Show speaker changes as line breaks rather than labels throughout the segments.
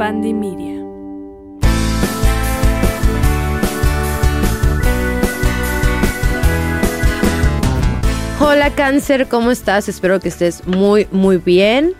Pandemia.
Hola cáncer, ¿cómo estás? Espero que estés muy, muy bien.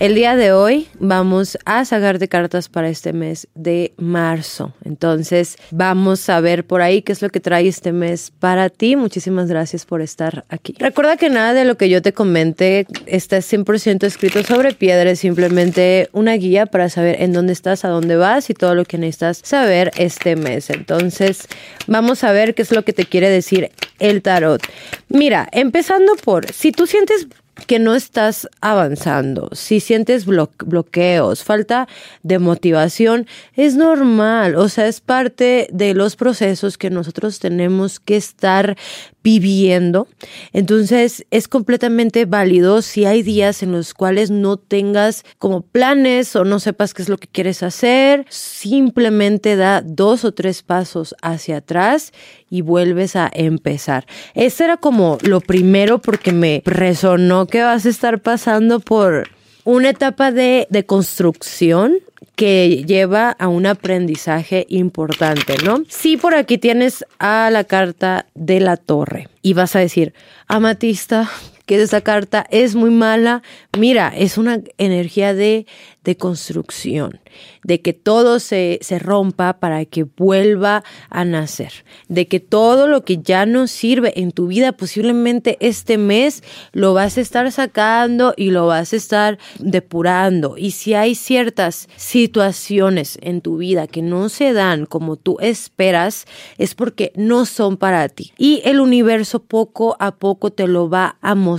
El día de hoy vamos a sacar de cartas para este mes de marzo. Entonces vamos a ver por ahí qué es lo que trae este mes para ti. Muchísimas gracias por estar aquí. Recuerda que nada de lo que yo te comente está 100% escrito sobre piedra, es simplemente una guía para saber en dónde estás, a dónde vas y todo lo que necesitas saber este mes. Entonces vamos a ver qué es lo que te quiere decir el tarot. Mira, empezando por, si tú sientes que no estás avanzando, si sientes bloqueos, falta de motivación, es normal, o sea, es parte de los procesos que nosotros tenemos que estar viviendo. Entonces es completamente válido si hay días en los cuales no tengas como planes o no sepas qué es lo que quieres hacer, simplemente da dos o tres pasos hacia atrás y vuelves a empezar. Este era como lo primero porque me resonó que vas a estar pasando por una etapa de, de construcción que lleva a un aprendizaje importante, ¿no? Si por aquí tienes a la carta de la torre y vas a decir, Amatista, que esa carta es muy mala. Mira, es una energía de, de construcción, de que todo se, se, rompa para que vuelva a nacer, de que todo lo que ya no sirve en tu vida, posiblemente este mes lo vas a estar sacando y lo vas a estar depurando. Y si hay ciertas situaciones en tu vida que no se dan como tú esperas, es porque no son para ti. Y el universo poco a poco te lo va a mostrar,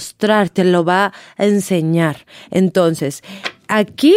te lo va a enseñar. Entonces, aquí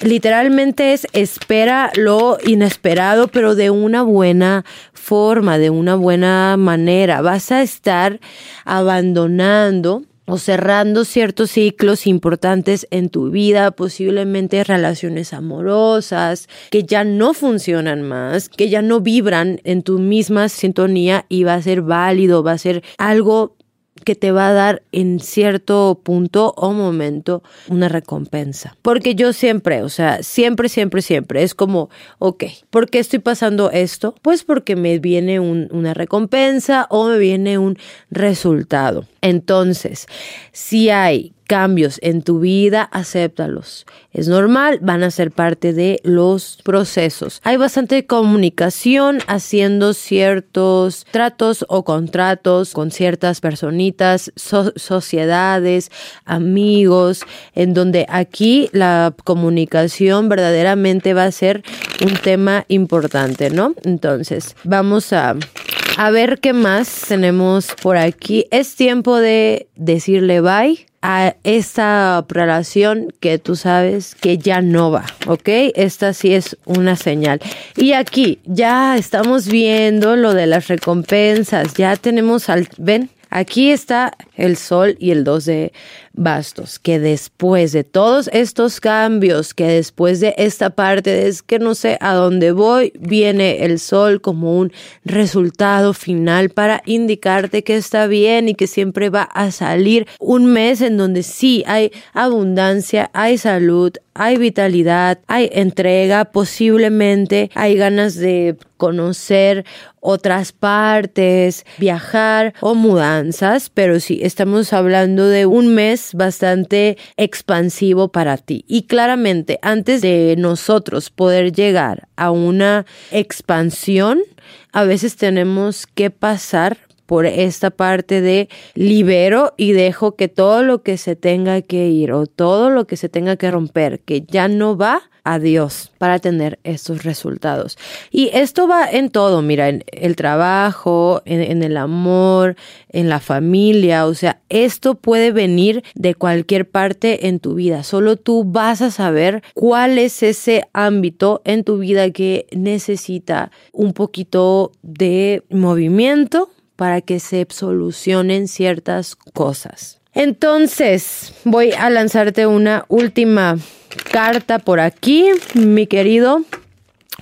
literalmente es espera lo inesperado, pero de una buena forma, de una buena manera. Vas a estar abandonando o cerrando ciertos ciclos importantes en tu vida, posiblemente relaciones amorosas que ya no funcionan más, que ya no vibran en tu misma sintonía y va a ser válido, va a ser algo que te va a dar en cierto punto o momento una recompensa. Porque yo siempre, o sea, siempre, siempre, siempre es como, ok, ¿por qué estoy pasando esto? Pues porque me viene una recompensa o me viene un resultado. Entonces, si hay cambios en tu vida, acéptalos. Es normal, van a ser parte de los procesos. Hay bastante comunicación haciendo ciertos tratos o contratos con ciertas personitas, sociedades, amigos, en donde aquí la comunicación verdaderamente va a ser un tema importante, ¿no? Entonces, vamos a a ver qué más tenemos por aquí. Es tiempo de decirle bye a esta relación que tú sabes que ya no va, ¿ok? Esta sí es una señal. Y aquí ya estamos viendo lo de las recompensas, ya tenemos al, ven, aquí está el sol y el 2 de bastos, que después de todos estos cambios, que después de esta parte es que no sé a dónde voy, viene el sol como un resultado final para indicarte que está bien y que siempre va a salir un mes en donde sí hay abundancia, hay salud, hay vitalidad, hay entrega, posiblemente hay ganas de conocer otras partes, viajar o mudanzas, pero sí estamos hablando de un mes bastante expansivo para ti. Y claramente, antes de nosotros poder llegar a una expansión, a veces tenemos que pasar por esta parte de libero y dejo que todo lo que se tenga que ir o todo lo que se tenga que romper, que ya no va, a Dios para tener estos resultados. Y esto va en todo, mira, en el trabajo, en, el amor, en la familia, o sea, esto puede venir de cualquier parte en tu vida. Solo tú vas a saber cuál es ese ámbito en tu vida que necesita un poquito de movimiento para que se solucionen ciertas cosas. Entonces, voy a lanzarte una última carta por aquí, mi querido,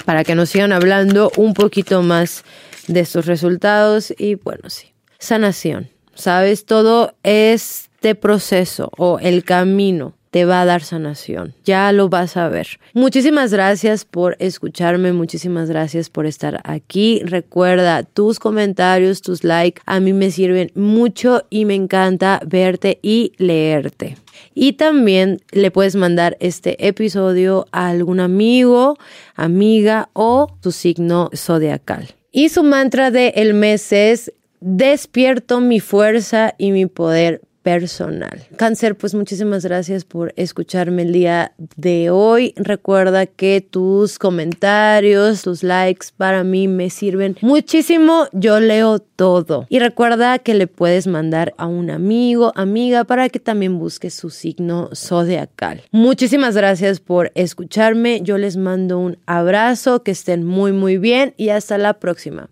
para que nos sigan hablando un poquito más de estos resultados. Y bueno, sí, sanación. Sabes, todo este proceso o el camino te va a dar sanación. Ya lo vas a ver. Muchísimas gracias por escucharme, muchísimas gracias por estar aquí. Recuerda, tus comentarios, tus likes a mí me sirven mucho y me encanta verte y leerte. Y también le puedes mandar este episodio a algún amigo, amiga o tu signo zodiacal. Y su mantra del el mes es despierto mi fuerza y mi poder personal. Cáncer, pues muchísimas gracias por escucharme el día de hoy. Recuerda que tus comentarios, tus likes para mí me sirven muchísimo. Yo leo todo. Y recuerda que le puedes mandar a un amigo, amiga, para que también busque su signo zodiacal. Muchísimas gracias por escucharme. Yo les mando un abrazo, que estén muy muy bien y hasta la próxima.